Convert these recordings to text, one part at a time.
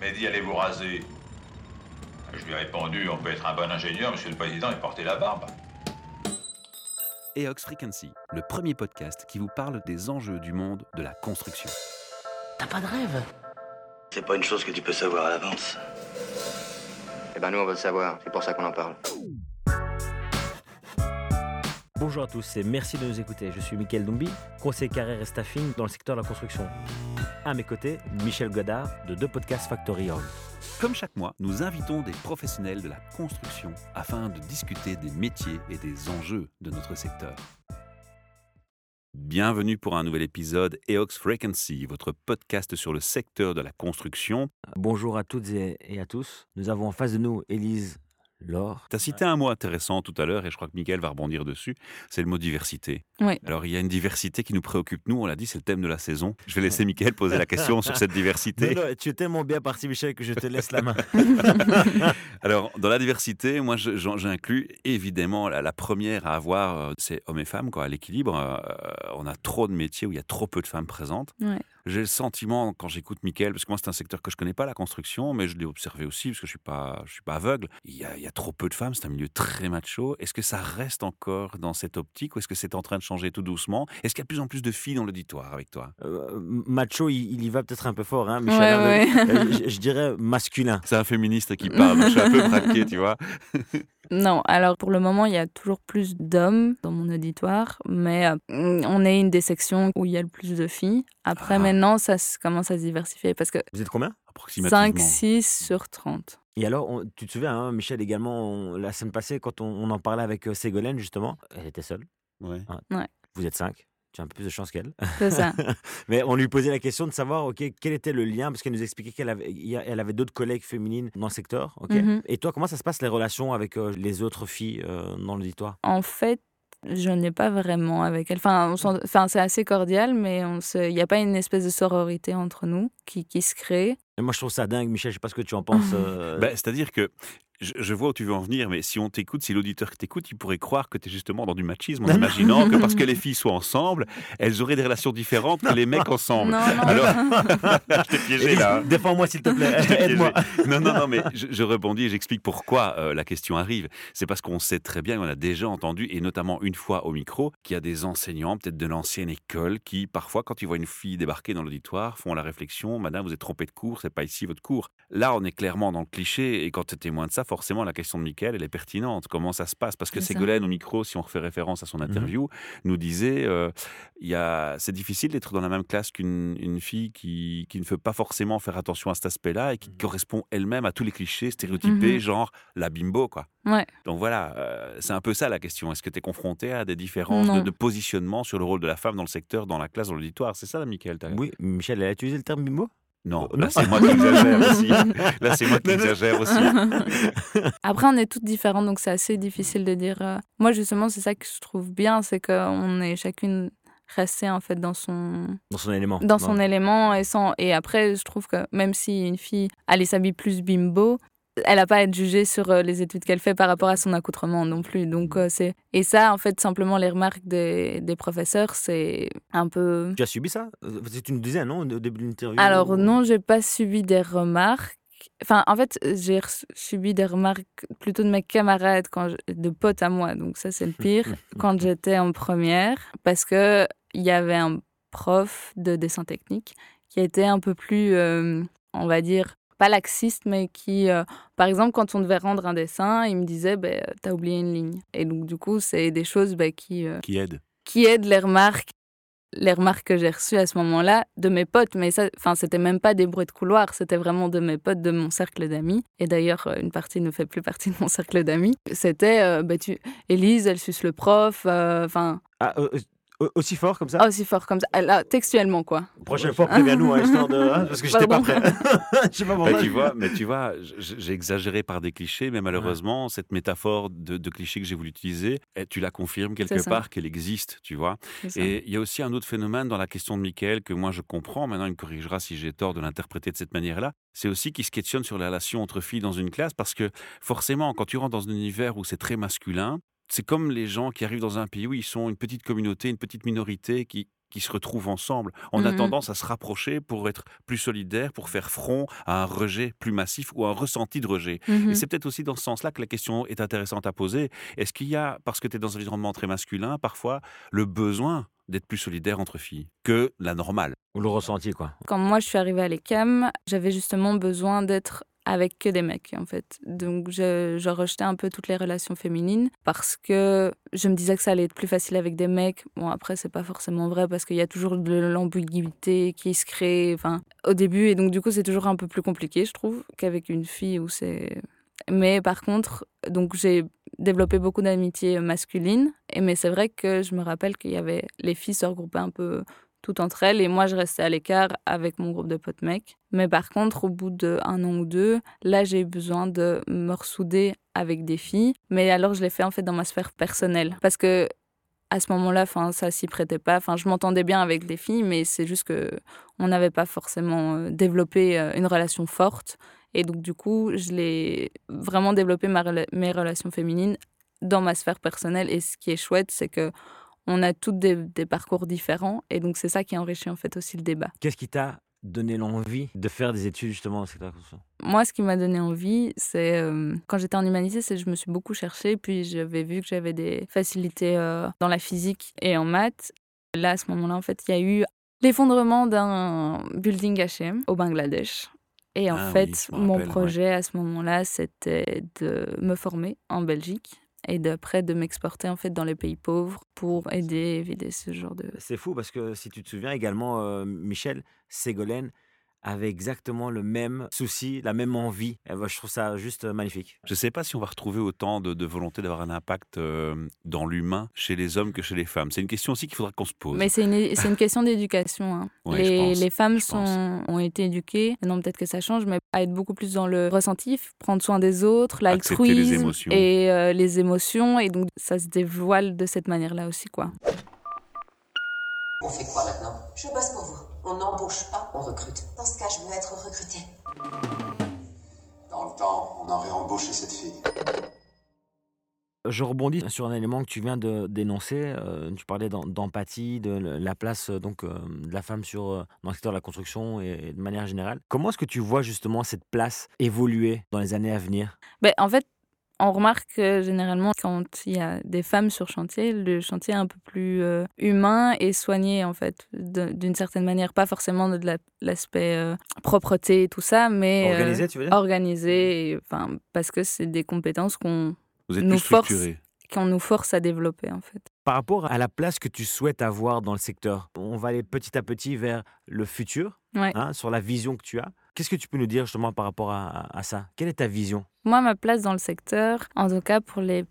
Mehdi, allez vous raser. Je lui ai répondu, on peut être un bon ingénieur, monsieur le président, et porter la barbe. EOX Frequency, le premier podcast qui vous parle des enjeux du monde de la construction. T'as pas de rêve? C'est pas une chose que tu peux savoir à l'avance. Eh ben nous on veut le savoir, c'est pour ça qu'on en parle. Bonjour à tous et merci de nous écouter. Je suis Mickaël Dumbi, conseiller carrière et staffing dans le secteur de la construction. À mes côtés, Michel Godard de deux podcasts Factory Hall. Comme chaque mois, nous invitons des professionnels de la construction afin de discuter des métiers et des enjeux de notre secteur. Bienvenue pour un nouvel épisode EOX Frequency, votre podcast sur le secteur de la construction. Bonjour à toutes et, et à tous. Nous avons en face de nous Élise Laure. Tu as cité un mot intéressant tout à l'heure et je crois que Miguel va rebondir dessus, c'est le mot diversité. Oui. Alors il y a une diversité qui nous préoccupe, nous, on l'a dit, c'est le thème de la saison. Je vais laisser Miguel poser la question sur cette diversité. Non, non, tu es tellement bien parti, Michel, que je te laisse la main. Alors, dans la diversité, moi, j'inclus évidemment la, la première à avoir, euh, c'est hommes et femmes, quoi, à l'équilibre. Euh, on a trop de métiers où il y a trop peu de femmes présentes. Ouais. J'ai le sentiment, quand j'écoute Mickaël, parce que moi, c'est un secteur que je connais pas, la construction, mais je l'ai observé aussi, parce que je suis pas, je suis pas aveugle. Il y, a, il y a trop peu de femmes, c'est un milieu très macho. Est-ce que ça reste encore dans cette optique ou est-ce que c'est en train de changer tout doucement? Est-ce qu'il y a de plus en plus de filles dans l'auditoire avec toi? Euh, macho, il, il y va peut-être un peu fort, hein, Michel. Ouais, ouais. euh, je, je dirais masculin. C'est un féministe qui parle, je suis un peu braqué, tu vois. Non, alors pour le moment, il y a toujours plus d'hommes dans mon auditoire, mais euh, on est une des sections où il y a le plus de filles. Après, Ah. maintenant, ça commence à se diversifier parce que Vous êtes combien Approximativement. 5, 6 sur 30. Et alors, on- tu te souviens, hein, Michel, également, on- la semaine passée, quand on, on en parlait avec euh, Ségolène, justement, elle était seule. Ouais. Vous êtes cinq. Tu as un peu plus de chance qu'elle. C'est ça. Mais on lui posait la question de savoir, ok, quel était le lien, parce qu'elle nous expliquait qu'elle avait, il y a- elle avait d'autres collègues féminines dans le secteur. ok Mhm. Et toi, comment ça se passe les relations avec euh, les autres filles euh, dans l'auditoire? En fait, je n'ai pas vraiment avec elle. Enfin, on enfin, c'est assez cordial, mais on se- il n'y a pas une espèce de sororité entre nous qui, qui se crée. Et moi, je trouve ça dingue, Michel. Je sais pas ce que tu en penses. euh, Ben, C'est-à-dire que je, je vois où tu veux en venir, mais si on t'écoute, si l'auditeur qui t'écoute, il pourrait croire que tu es justement dans du machisme en imaginant que parce que les filles sont ensemble, elles auraient des relations différentes que les mecs ensemble. Non, non, Alors, je t'ai piégé Élise, là. Défends-moi, s'il te plaît. Aide-moi. Non, non, non, mais je, je rebondis et j'explique pourquoi euh, la question arrive. C'est parce qu'on sait très bien, on a déjà entendu, et notamment une fois au micro, qu'il y a des enseignants, peut-être de l'ancienne école, qui parfois, quand ils voient une fille débarquer dans l'auditoire, font la réflexion Madame, vous êtes trompée de cours, c'est pas ici votre cours. Là, on est clairement dans le cliché, et quand tu es témoin de ça, forcément, la question de Mickaël, elle est pertinente. Comment ça se passe Parce que. Ségolène, au micro, si on refait référence à son interview, nous disait euh, il y a, c'est difficile d'être dans la même classe qu'une une fille qui, qui ne veut pas forcément faire attention à cet aspect-là et qui correspond elle-même à tous les clichés stéréotypés, Mhm. genre la bimbo, quoi. Ouais. Donc voilà, euh, c'est un peu ça la question. Est-ce que tu es confronté à des différences de, de positionnement sur le rôle de la femme dans le secteur, dans la classe, dans l'auditoire? C'est ça, Michael Oui, Michel, elle a utilisé le terme bimbo? Non, là c'est moi qui exagère aussi. Là c'est moi qui exagère aussi. Après, on est toutes différentes, donc c'est assez difficile de dire. euh, Moi, justement, c'est ça que je trouve bien, c'est qu'on est chacune restée en fait dans son Dans son élément. dans son Ouais. élément et sans et après je trouve que même si une fille elle s'habille plus bimbo elle n'a pas à être jugée sur euh, les études qu'elle fait par rapport à son accoutrement non plus donc euh, c'est et ça en fait simplement les remarques des, des professeurs c'est un peu Tu as subi ça? Euh, Tu nous disais, non, au début de l'interview alors non j'ai pas subi des remarques Enfin, en fait, j'ai subi des remarques plutôt de mes camarades, quand je- de potes à moi. Donc ça, c'est le pire. quand j'étais en première, parce que il y avait un prof de dessin technique qui était un peu plus, euh, on va dire, pas laxiste, mais qui, euh, par exemple, quand on devait rendre un dessin, il me disait, ben, t'as oublié une ligne. Et donc, du coup, c'est des choses ben, qui, euh, Qui aide qui aident les remarques les remarques que j'ai reçues à ce moment-là de mes potes, mais ça, enfin, c'était même pas des bruits de couloir, c'était vraiment de mes potes, de mon cercle d'amis. Et d'ailleurs, euh, une partie ne fait plus partie de mon cercle d'amis. C'était, euh, bah, tu, Élise, elle suce le prof, enfin, Ah, aussi fort comme ça aussi fort comme ça, là, textuellement quoi. Prochaine fois, préviens-nous, hein, histoire de. hein, parce que j'étais pas prêt. Je sais pas Bah, tu vois, mais tu vois, j'ai exagéré par des clichés, mais malheureusement, cette métaphore de, de cliché que j'ai voulu utiliser, eh, tu la confirmes quelque part qu'elle existe, tu vois. Et il y a aussi un autre phénomène dans la question de Michael que moi je comprends, maintenant il me corrigera si j'ai tort de l'interpréter de cette manière-là, c'est aussi qu'il se questionne sur la relation entre filles dans une classe parce que forcément quand tu rentres dans un univers où c'est très masculin, c'est comme les gens qui arrivent dans un pays où ils sont une petite communauté, une petite minorité qui qui se retrouvent ensemble. On a Mhm. tendance à se rapprocher pour être plus solidaire, pour faire front à un rejet plus massif ou un ressenti de rejet. Mhm. Et c'est peut-être aussi dans ce sens-là que la question est intéressante à poser. Est-ce qu'il y a, parce que tu es dans un environnement très masculin, parfois le besoin d'être plus solidaire entre filles que la normale? Ou le ressenti, quoi. Quand moi je suis arrivée à l'ECAM, j'avais justement besoin d'être avec que des mecs en fait. Donc je, je rejetais un peu toutes les relations féminines parce que je me disais que ça allait être plus facile avec des mecs. Bon après c'est pas forcément vrai parce qu'il y a toujours de l'ambiguïté qui se crée enfin au début et donc du coup c'est toujours un peu plus compliqué je trouve qu'avec une fille où c'est mais par contre donc j'ai développé beaucoup d'amitiés masculines et mais c'est vrai que je me rappelle qu'il y avait les filles se regroupaient un peu toutes entre elles et moi je restais à l'écart avec mon groupe de potes mecs. Mais par contre, au bout d'un an ou deux, là j'ai eu besoin de me ressouder avec des filles. Mais alors je l'ai fait en fait dans ma sphère personnelle parce que à ce moment-là, enfin ça s'y prêtait pas. Enfin je m'entendais bien avec les filles, mais c'est juste que on n'avait pas forcément euh, développé euh, une relation forte. Et donc du coup, je l'ai vraiment développé ma mes relations féminines dans ma sphère personnelle. Et ce qui est chouette, c'est que on a toutes des, des parcours différents et donc c'est ça qui enrichit en fait aussi le débat. Qu'est-ce qui t'a donné l'envie de faire des études justement dans construction? Moi, ce qui m'a donné envie, c'est euh, quand j'étais en humanité, c'est que je me suis beaucoup cherchée, puis j'avais vu que j'avais des facilités euh, dans la physique et en maths. Là, à ce moment-là, en fait, il y a eu l'effondrement d'un building H&M au Bangladesh. Et en Ah fait, mon ouais. projet à ce moment-là, c'était de me former en Belgique et d'après de m'exporter en fait dans les pays pauvres pour aider éviter ce genre de C'est fou parce que si tu te souviens également, euh, Michel Ségolène avait exactement le même souci, la même envie. Et moi, je trouve ça juste euh, magnifique. Je ne sais pas si on va retrouver autant de, de volonté d'avoir un impact euh, dans l'humain chez les hommes que chez les femmes. C'est une question aussi qu'il faudra qu'on se pose. Mais c'est une, c'est une question d'éducation. hein. Ouais, les, les femmes sont, ont été éduquées, maintenant peut-être que ça change, mais à être beaucoup plus dans le ressenti, prendre soin des autres, Accepter les l'altruisme émotions. et euh, les émotions. Et donc ça se dévoile de cette manière-là aussi. quoi. On fait quoi maintenant? Je bosse pour vous. On n'embauche pas, on recrute. Dans ce cas, je veux être recrutée. Dans le temps, on aurait embauché cette fille. Je rebondis sur un élément que tu viens de dénoncer. euh, tu parlais d'em- d'empathie, de la place euh, donc euh, de la femme sur euh, dans le secteur de la construction et, et de manière générale. Comment est-ce que tu vois justement cette place évoluer dans les années à venir? Ben, en fait, on remarque que généralement, quand il y a des femmes sur chantier, le chantier est un peu plus euh, humain et soigné, en fait, d'une certaine manière. Pas forcément de la- l'aspect euh, propreté et tout ça, mais. euh, Organisé, tu veux dire? organisé, et, enfin, parce que c'est des compétences qu'on nous force- qu'on nous force à développer, en fait. Par rapport à la place que tu souhaites avoir dans le secteur, on va aller petit à petit vers le futur, Ouais. hein, sur la vision que tu as. Qu'est-ce que tu peux nous dire justement par rapport à, à- à ça? Quelle est ta vision? Moi, ma place dans le secteur, en tout cas pour les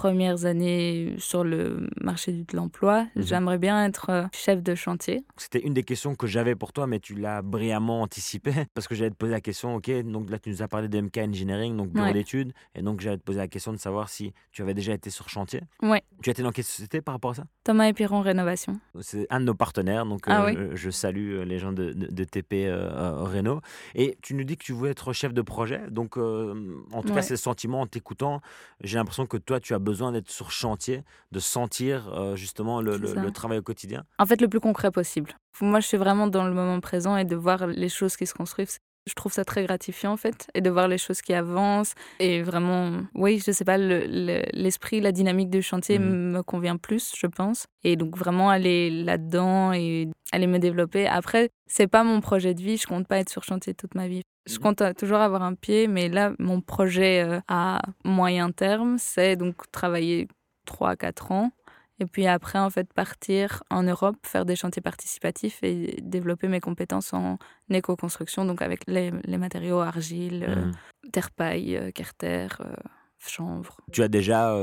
premières années sur le marché de l'emploi, Mhm. j'aimerais bien être euh, chef de chantier. C'était une des questions que j'avais pour toi, mais tu l'as brillamment anticipé parce que j'allais te poser la question, ok, donc là tu nous as parlé de MK Engineering, donc bureau Ouais. d'études, et donc j'allais te poser la question de savoir si tu avais déjà été sur chantier. Ouais. Tu as été dans quelle société par rapport à ça? Thomas et Piron Rénovation. C'est un de nos partenaires, donc Ah euh, oui. je, je salue euh, les gens de, de- de TP euh, Renault. Et tu nous dis que tu voulais être chef de projet, donc euh, en tout cas c'est le sentiment en t'écoutant. J'ai l'impression que toi tu as besoin d'être sur chantier, de sentir euh, justement le, travail au quotidien. En fait, le plus concret possible. Moi, je suis vraiment dans le moment présent et de voir les choses qui se construisent. Je trouve ça très gratifiant, en fait, et de voir les choses qui avancent. Et vraiment, oui, je sais pas, le- le- l'esprit, la dynamique du chantier Mhm. me convient plus, je pense. Et donc, vraiment aller là-dedans et aller me développer. Après, c'est pas mon projet de vie. Je compte pas être sur chantier toute ma vie. Je Mhm. compte toujours avoir un pied, mais là, mon projet euh, à moyen terme, c'est donc travailler 3 à 4 ans. Et puis après, en fait, partir en Europe, faire des chantiers participatifs et développer mes compétences en éco-construction, donc avec les, les matériaux argile, euh, Mhm. terre-paille, euh, carter, euh, chanvre. Tu as déjà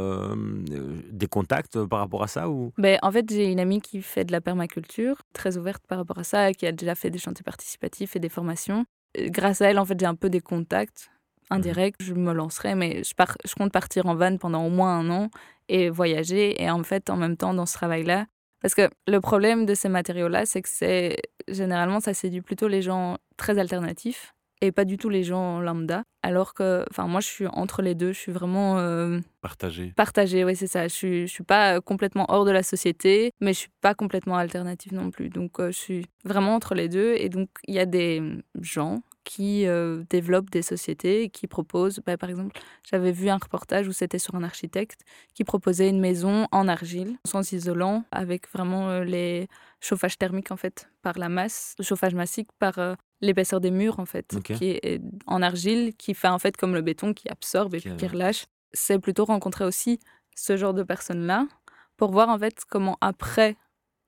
des contacts par rapport à ça ou? Ben, en fait, j'ai une amie qui fait de la permaculture, très ouverte par rapport à ça, qui a déjà fait des chantiers participatifs et des formations. Grâce à elle, en fait, j'ai un peu des contacts indirects. Je me lancerai, mais je, pars, je compte partir en van pendant au moins un an et voyager. Et en fait, en même temps, dans ce travail-là, parce que le problème de ces matériaux-là, c'est que c'est généralement, ça séduit plutôt les gens très alternatifs. Et pas du tout les gens lambda. Alors que, enfin, moi, je suis entre les deux. Je suis vraiment euh, Partagé. partagée. Oui, c'est ça. Je suis, je suis pas complètement hors de la société, mais je suis pas complètement alternative non plus. Donc, euh, je suis vraiment entre les deux. Et donc, il y a des gens qui euh, développent des sociétés qui proposent, bah, par exemple, j'avais vu un reportage où c'était sur un architecte qui proposait une maison en argile, sans isolant, avec vraiment euh, les chauffages thermiques en fait par la masse, le chauffage massique par euh, l'épaisseur des murs en fait, qui est en argile, qui fait en fait comme le béton qui absorbe et puis qui relâche. C'est plutôt rencontrer aussi ce genre de personnes-là pour voir en fait comment après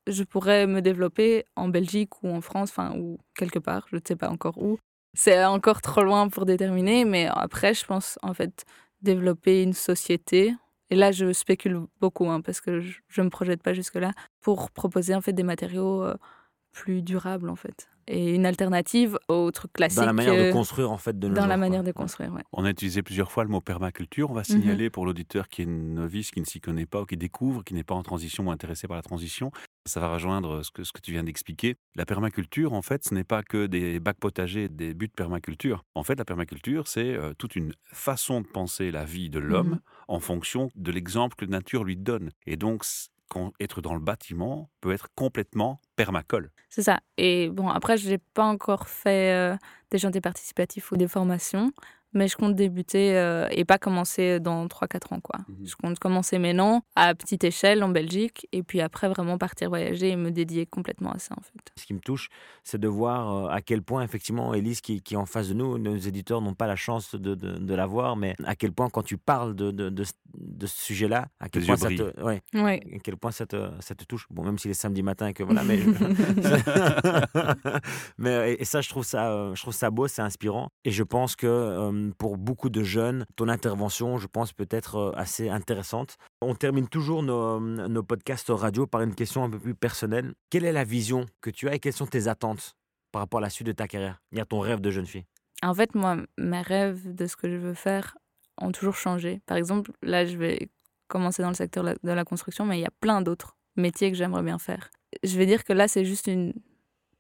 je pourrais me développer en Belgique ou en France, enfin ou quelque part, je ne sais pas encore où. C'est encore trop loin pour déterminer, mais après je pense en fait développer une société. Et là, je spécule beaucoup hein, parce que je ne me projette pas jusque-là pour proposer en fait des matériaux euh, plus durables en fait et une alternative aux trucs classiques. Dans la manière de euh, construire, en fait, de nos dans jours, la quoi. manière de construire, ouais. On a utilisé plusieurs fois le mot permaculture. On va Mhm. signaler pour l'auditeur qui est novice, qui ne s'y connaît pas ou qui découvre, qui n'est pas en transition ou intéressé par la transition. Ça va rejoindre ce que, ce que tu viens d'expliquer. La permaculture, en fait, ce n'est pas que des bacs potagers, des buts de permaculture. En fait, la permaculture, c'est euh, toute une façon de penser la vie de l'homme Mhm. en fonction de l'exemple que la nature lui donne. Et donc, être dans le bâtiment peut être complètement permacole. C'est ça. Et bon, après, je n'ai pas encore fait euh, des chantiers participatifs ou des formations, mais je compte débuter euh, et pas commencer dans 3-4 ans. Quoi. Mhm. Je compte commencer maintenant à petite échelle en Belgique et puis après vraiment partir voyager et me dédier complètement à ça en fait. Ce qui me touche, c'est de voir euh, à quel point, effectivement, Elise, qui, qui est en face de nous, nos éditeurs n'ont pas la chance de, de, de la voir, mais à quel point, quand tu parles de, de, de, ce- de ce sujet-là, à quel point ça te, ouais, Ouais. à quel point ça te, ça te touche. Bon, même s'il est samedi matin et que voilà, mais. mais et, et ça, je trouve ça, euh, je trouve ça beau, c'est inspirant. Et je pense que euh, pour beaucoup de jeunes, ton intervention, je pense, peut être euh, assez intéressante. On termine toujours nos, euh, nos podcasts radio par une question un peu plus personnelle. Quelle est la vision que tu as et quelles sont tes attentes par rapport à la suite de ta carrière? Y a ton rêve de jeune fille. En fait, moi, mes rêves de ce que je veux faire ont toujours changé. Par exemple, là, je vais commencer dans le secteur de la construction, mais il y a plein d'autres métiers que j'aimerais bien faire. Je vais dire que là, c'est juste une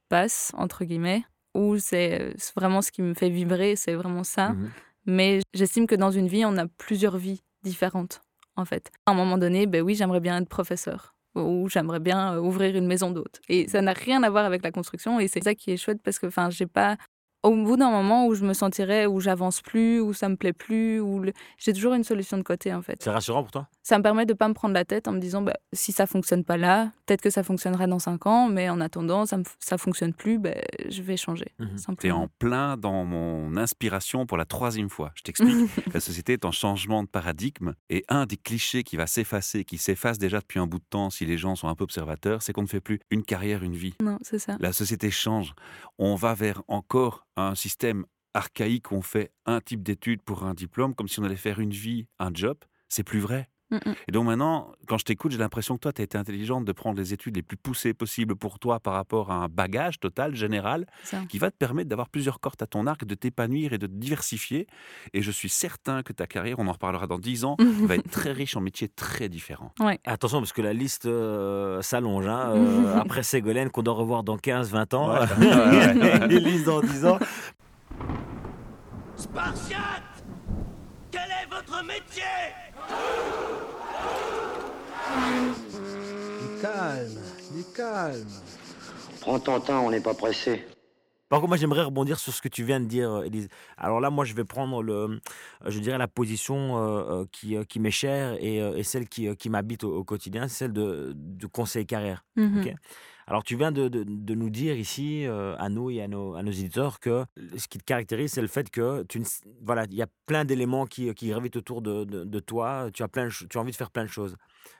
passe, entre guillemets, où c'est vraiment ce qui me fait vibrer, c'est vraiment ça. Mhm. Mais j'estime que dans une vie, on a plusieurs vies différentes, en fait. À un moment donné, ben oui, j'aimerais bien être professeur ou j'aimerais bien euh, ouvrir une maison d'hôte. Et ça n'a rien à voir avec la construction et c'est ça qui est chouette parce que enfin, j'ai pas au bout d'un moment où je me sentirais où j'avance plus, où ça me plaît plus, où le- j'ai toujours une solution de côté en fait. C'est rassurant pour toi? Ça me permet de pas me prendre la tête en me disant bah, si ça fonctionne pas là, peut-être que ça fonctionnera dans cinq ans, mais en attendant ça me, ça fonctionne plus, ben, je vais changer. Mhm. Tu es en plein dans mon inspiration pour la troisième fois. Je t'explique. la société est en changement de paradigme et un des clichés qui va s'effacer, qui s'efface déjà depuis un bout de temps si les gens sont un peu observateurs, c'est qu'on ne fait plus une carrière, une vie. Non, c'est ça. La société change. On va vers encore un système archaïque où on fait un type d'études pour un diplôme, comme si on allait faire une vie, un job. C'est plus vrai. Mm, mm. Et donc maintenant, quand je t'écoute, j'ai l'impression que toi, tu as été intelligente de prendre les études les plus poussées possibles pour toi par rapport à un bagage total, général, qui va te permettre d'avoir plusieurs cordes à ton arc, de t'épanouir et de te diversifier. Et je suis certain que ta carrière, on en reparlera dans 10 ans, va être très riche en métiers très différents. Attention, parce que la liste euh, s'allonge. hein, euh, après Ségolène, qu'on doit revoir dans 15-20 ans. Ouais, ouais. Élise dans 10 ans. Spartiate Quel est votre métier? Du calme, du calme. Prends ton temps, on n'est pas pressé. Par contre, moi, j'aimerais rebondir sur ce que tu viens de dire, Élise. Alors là, moi, je vais prendre le, euh, je dirais la position euh, euh, qui, euh, qui m'est chère et, euh, et celle qui, euh, qui m'habite au, au quotidien, c'est celle de, du conseil carrière. Mhm. Alors, tu viens de, de- de nous dire ici, euh, à nous et à nos, à nos éditeurs, que ce qui te caractérise, c'est le fait que tu, ne voilà, il y a plein d'éléments qui, qui gravitent autour de, de- de toi. Tu as, plein, tu as envie de faire plein de choses.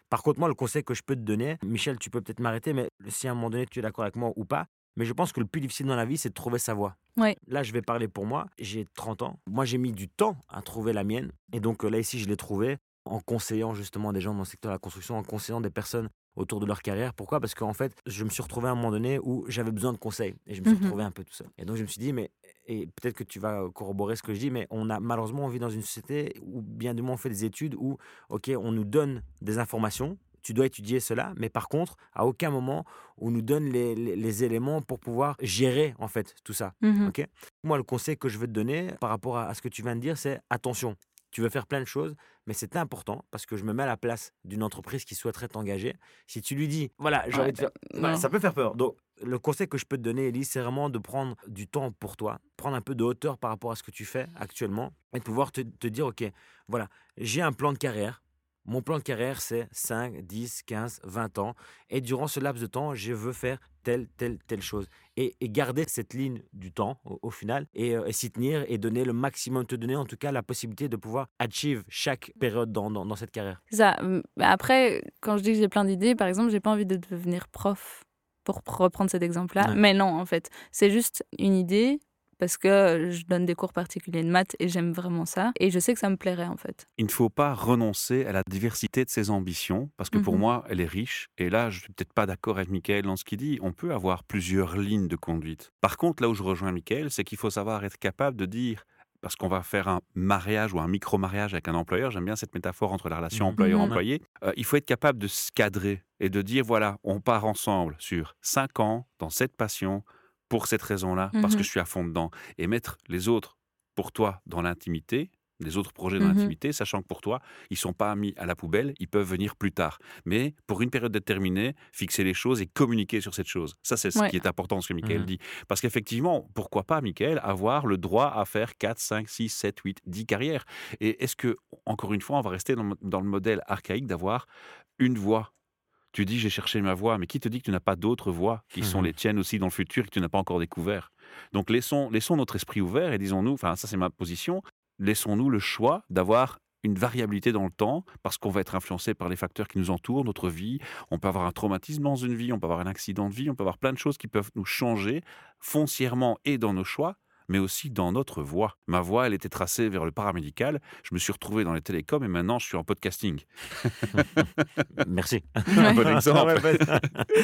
Par contre, moi, le conseil que je peux te donner, Michel, tu peux peut-être m'arrêter, mais si à un moment donné tu es d'accord avec moi ou pas, mais je pense que le plus difficile dans la vie, c'est de trouver sa voie. Ouais. Là, je vais parler pour moi. J'ai 30 ans. Moi, j'ai mis du temps à trouver la mienne. Et donc euh, là, ici, je l'ai trouvée en conseillant justement des gens dans le secteur de la construction, en conseillant des personnes autour de leur carrière. Pourquoi? Parce qu'en fait, je me suis retrouvé à un moment donné où j'avais besoin de conseils. Et je me suis Mhm. retrouvé un peu tout seul. Et donc, je me suis dit, mais, et peut-être que tu vas corroborer ce que je dis, mais on a malheureusement, on vit dans une société où bien du moins on fait des études où, OK, on nous donne des informations. tu dois étudier cela, mais par contre, à aucun moment, on nous donne les, les- les éléments pour pouvoir gérer, en fait, tout ça. Mhm. ok? Moi, le conseil que je veux te donner par rapport à, à ce que tu viens de dire, c'est attention. Tu veux faire plein de choses, mais c'est important parce que je me mets à la place d'une entreprise qui souhaiterait t'engager. Si tu lui dis, voilà, j'ai Ouais, envie de faire. voilà, non. ça peut faire peur. Donc, le conseil que je peux te donner, Elise, c'est vraiment de prendre du temps pour toi, prendre un peu de hauteur par rapport à ce que tu fais actuellement et de pouvoir te, te dire, OK, voilà, j'ai un plan de carrière. Mon plan de carrière, c'est 5, 10, 15, 20 ans. Et durant ce laps de temps, je veux faire telle, telle, telle chose. Et, et garder cette ligne du temps au, au final et, euh, et s'y tenir et donner le maximum, te donner en tout cas la possibilité de pouvoir achieve chaque période dans, dans, dans cette carrière. Ça. hum, Après, quand je dis que j'ai plein d'idées, par exemple, j'ai pas envie de devenir prof pour reprendre cet exemple-là. Ouais. Mais non, en fait, c'est juste une idée parce que je donne des cours particuliers de maths et j'aime vraiment ça. Et je sais que ça me plairait, en fait. Il ne faut pas renoncer à la diversité de ses ambitions, parce que pour Mhm. moi, elle est riche. Et là, je suis peut-être pas d'accord avec Michael dans ce qu'il dit. On peut avoir plusieurs lignes de conduite. Par contre, là où je rejoins Michael, c'est qu'il faut savoir être capable de dire, parce qu'on va faire un mariage ou un micro-mariage avec un employeur, j'aime bien cette métaphore entre la relation Mhm. employeur-employé, euh, il faut être capable de se cadrer et de dire, voilà, on part ensemble sur cinq ans dans cette passion, pour cette raison-là, parce que je suis à fond dedans, et mettre les autres pour toi dans l'intimité, les autres projets dans Mhm. l'intimité, sachant que pour toi, ils sont pas mis à la poubelle, ils peuvent venir plus tard. Mais pour une période déterminée, fixer les choses et communiquer sur cette chose. Ça, c'est ce Ouais. qui est important, ce que Michael Mhm. dit. Parce qu'effectivement, pourquoi pas, Michael, avoir le droit à faire 4, 5, 6, 7, 8, 10 carrières? Et est-ce que, encore une fois, on va rester dans, dans le modèle archaïque d'avoir une voie tu dis j'ai cherché ma voie, mais qui te dit que tu n'as pas d'autres voies qui sont Mhm. les tiennes aussi dans le futur et que tu n'as pas encore découvert? Donc laissons, laissons notre esprit ouvert et disons-nous, enfin ça c'est ma position, laissons-nous le choix d'avoir une variabilité dans le temps parce qu'on va être influencé par les facteurs qui nous entourent, notre vie. On peut avoir un traumatisme dans une vie, on peut avoir un accident de vie, on peut avoir plein de choses qui peuvent nous changer foncièrement et dans nos choix mais aussi dans notre voie. Ma voie, elle était tracée vers le paramédical. Je me suis retrouvé dans les télécoms et maintenant je suis en podcasting. Merci. Un bon exemple.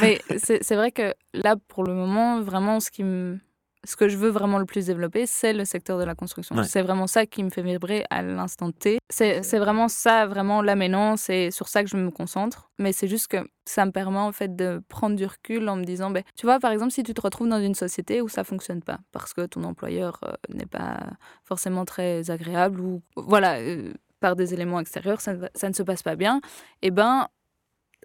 Mais c'est c'est vrai que là, pour le moment, vraiment, ce, qui me... ce que je veux vraiment le plus développer, c'est le secteur de la construction. Ouais. C'est vraiment ça qui me fait vibrer à l'instant T. C'est vraiment ça, vraiment, là maintenant, c'est sur ça que je me concentre. Mais c'est juste que ça me permet en fait de prendre du recul en me disant, ben, tu vois, par exemple, si tu te retrouves dans une société où ça fonctionne pas, parce que ton employeur euh, n'est pas forcément très agréable ou voilà, euh, par des éléments extérieurs, ça, ne va- ça ne se passe pas bien, et ben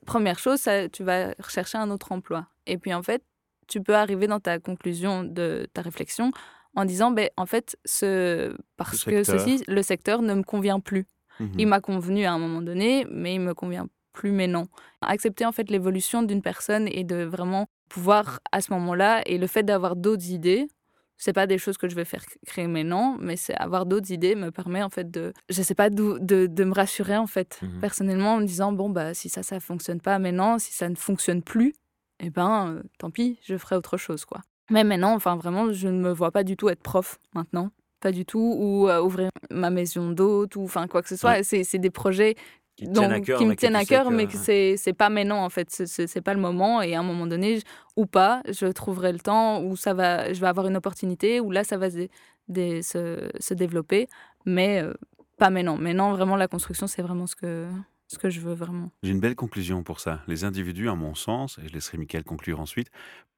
première chose, ça- tu vas rechercher un autre emploi. Et puis en fait, tu peux arriver dans ta conclusion de ta réflexion en disant, ben, en fait, ce... parce que ceci, le secteur ne me convient plus. Mhm. Il m'a convenu à un moment donné, mais il me convient plus maintenant. Accepter en fait l'évolution d'une personne et de vraiment pouvoir à ce moment-là, et le fait d'avoir d'autres idées, c'est pas des choses que je vais faire créer maintenant, mais c'est avoir d'autres idées me permet en fait de, je sais pas, d'où- de, de me rassurer en fait Mhm. personnellement en me disant bon bah si ça ça fonctionne pas maintenant, si ça ne fonctionne plus, eh ben euh, tant pis, je ferai autre chose quoi. Mais maintenant, enfin vraiment, je ne me vois pas du tout être prof maintenant, pas du tout, ou euh, ouvrir ma maison d'hôte ou enfin quoi que ce soit. Ouais. C'est des projets Qui donc, cœur, qui me tiennent à cœur, mais que c'est pas maintenant en fait, c'est- pas le moment et à un moment donné ou pas, je trouverai le temps où ça va, je vais avoir une opportunité où là ça va se, se développer, mais euh, pas maintenant. Maintenant vraiment la construction c'est vraiment ce que ce que je veux vraiment. J'ai une belle conclusion pour ça. Les individus, à mon sens, et je laisserai Michael conclure ensuite,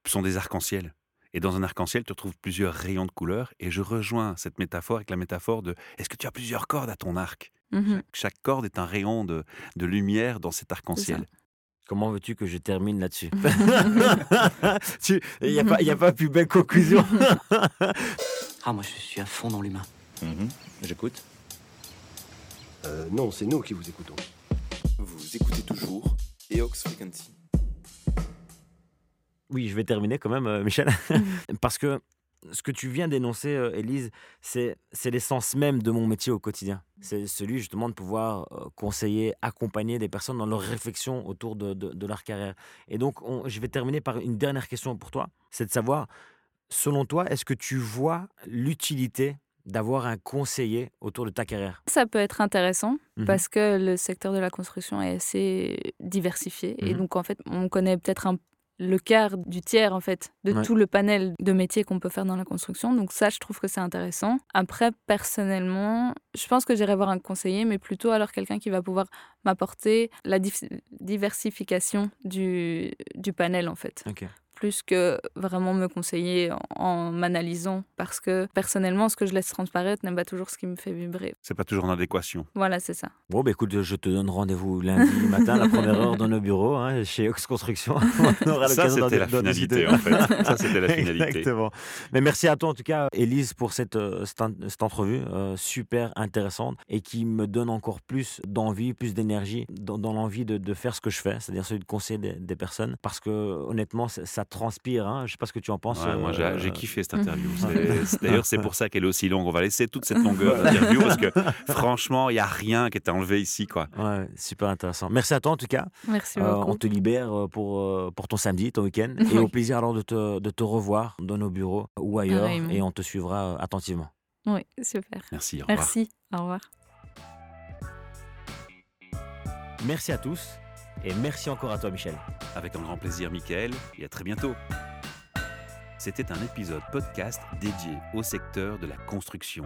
sont des arcs-en-ciel. Et dans un arc-en-ciel, tu retrouves plusieurs rayons de couleurs. Et je rejoins cette métaphore avec la métaphore de est-ce que tu as plusieurs cordes à ton arc? Mhm. Chaque corde est un rayon de, de lumière dans cet arc-en-ciel. Comment veux-tu que je termine là-dessus? Il n'y a, pas- y a pas plus belle conclusion. Ah, moi, je suis à fond dans l'humain. J'écoute. Euh, non, c'est nous qui vous écoutons. Vous écoutez toujours Eox Frequency. Oui, je vais terminer quand même, euh, Michel. Parce que ce que tu viens d'énoncer, euh, Élise, c'est c'est l'essence même de mon métier au quotidien. C'est celui justement de pouvoir euh, conseiller, accompagner des personnes dans leur réflexion autour de, de- de leur carrière. Et donc, on- je vais terminer par une dernière question pour toi. C'est de savoir, selon toi, est-ce que tu vois l'utilité d'avoir un conseiller autour de ta carrière? Ça peut être intéressant Mhm. parce que le secteur de la construction est assez diversifié et Mhm. donc en fait on connaît peut-être un le quart du tiers en fait de Ouais. tout le panel de métiers qu'on peut faire dans la construction. Donc ça, je trouve que c'est intéressant. Après, personnellement, je pense que j'irai voir un conseiller, mais plutôt alors quelqu'un qui va pouvoir m'apporter la diversification du, du panel en fait. Plus que vraiment me conseiller en, en m'analysant. Parce que personnellement, ce que je laisse transparaître n'est pas toujours ce qui me fait vibrer. C'est pas toujours en adéquation. Voilà, c'est ça. Bon, bah écoute, je te donne rendez-vous lundi matin, la première heure dans nos bureaux, hein, chez Ox Construction. On aura Ça, c'était la finalité, en fait. Ça, c'était la finalité. Exactement. Mais merci à toi, en tout cas, Élise, pour cette, euh, cette, entrevue euh, super intéressante et qui me donne encore plus d'envie, plus d'énergie dans, dans l'envie de, de faire ce que je fais, c'est-à-dire celui de conseiller des, des personnes. Parce que, honnêtement, ça, ça transpire. Hein. Je sais pas ce que tu en penses. Ouais, moi, j'ai euh, j'ai kiffé cette interview. D'ailleurs, c'est pour ça qu'elle est aussi longue. On va laisser toute cette longueur d'interview parce que, franchement, il n'y a rien qui est enlevé ici, quoi. Ouais, super intéressant. Merci à toi, en tout cas. Merci Euh, beaucoup. on te libère euh, pour, pour ton samedi, ton week-end. Et au plaisir alors de te, de te revoir dans nos bureaux ou ailleurs. Pareillement. Et on te suivra attentivement. Oui, super. Merci, au revoir. Merci. Au revoir. Merci à tous. Et merci encore à toi, Michel. Avec un grand plaisir, Michael, et à très bientôt. C'était un épisode podcast dédié au secteur de la construction.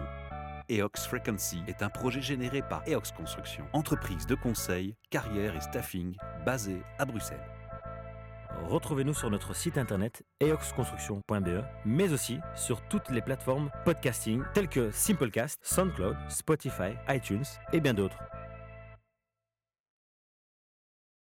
EOX Frequency est un projet généré par EOX Construction, entreprise de conseil, carrière et staffing basée à Bruxelles. Retrouvez-nous sur notre site internet eoxconstruction.be, mais aussi sur toutes les plateformes podcasting telles que Simplecast, SoundCloud, Spotify, iTunes et bien d'autres.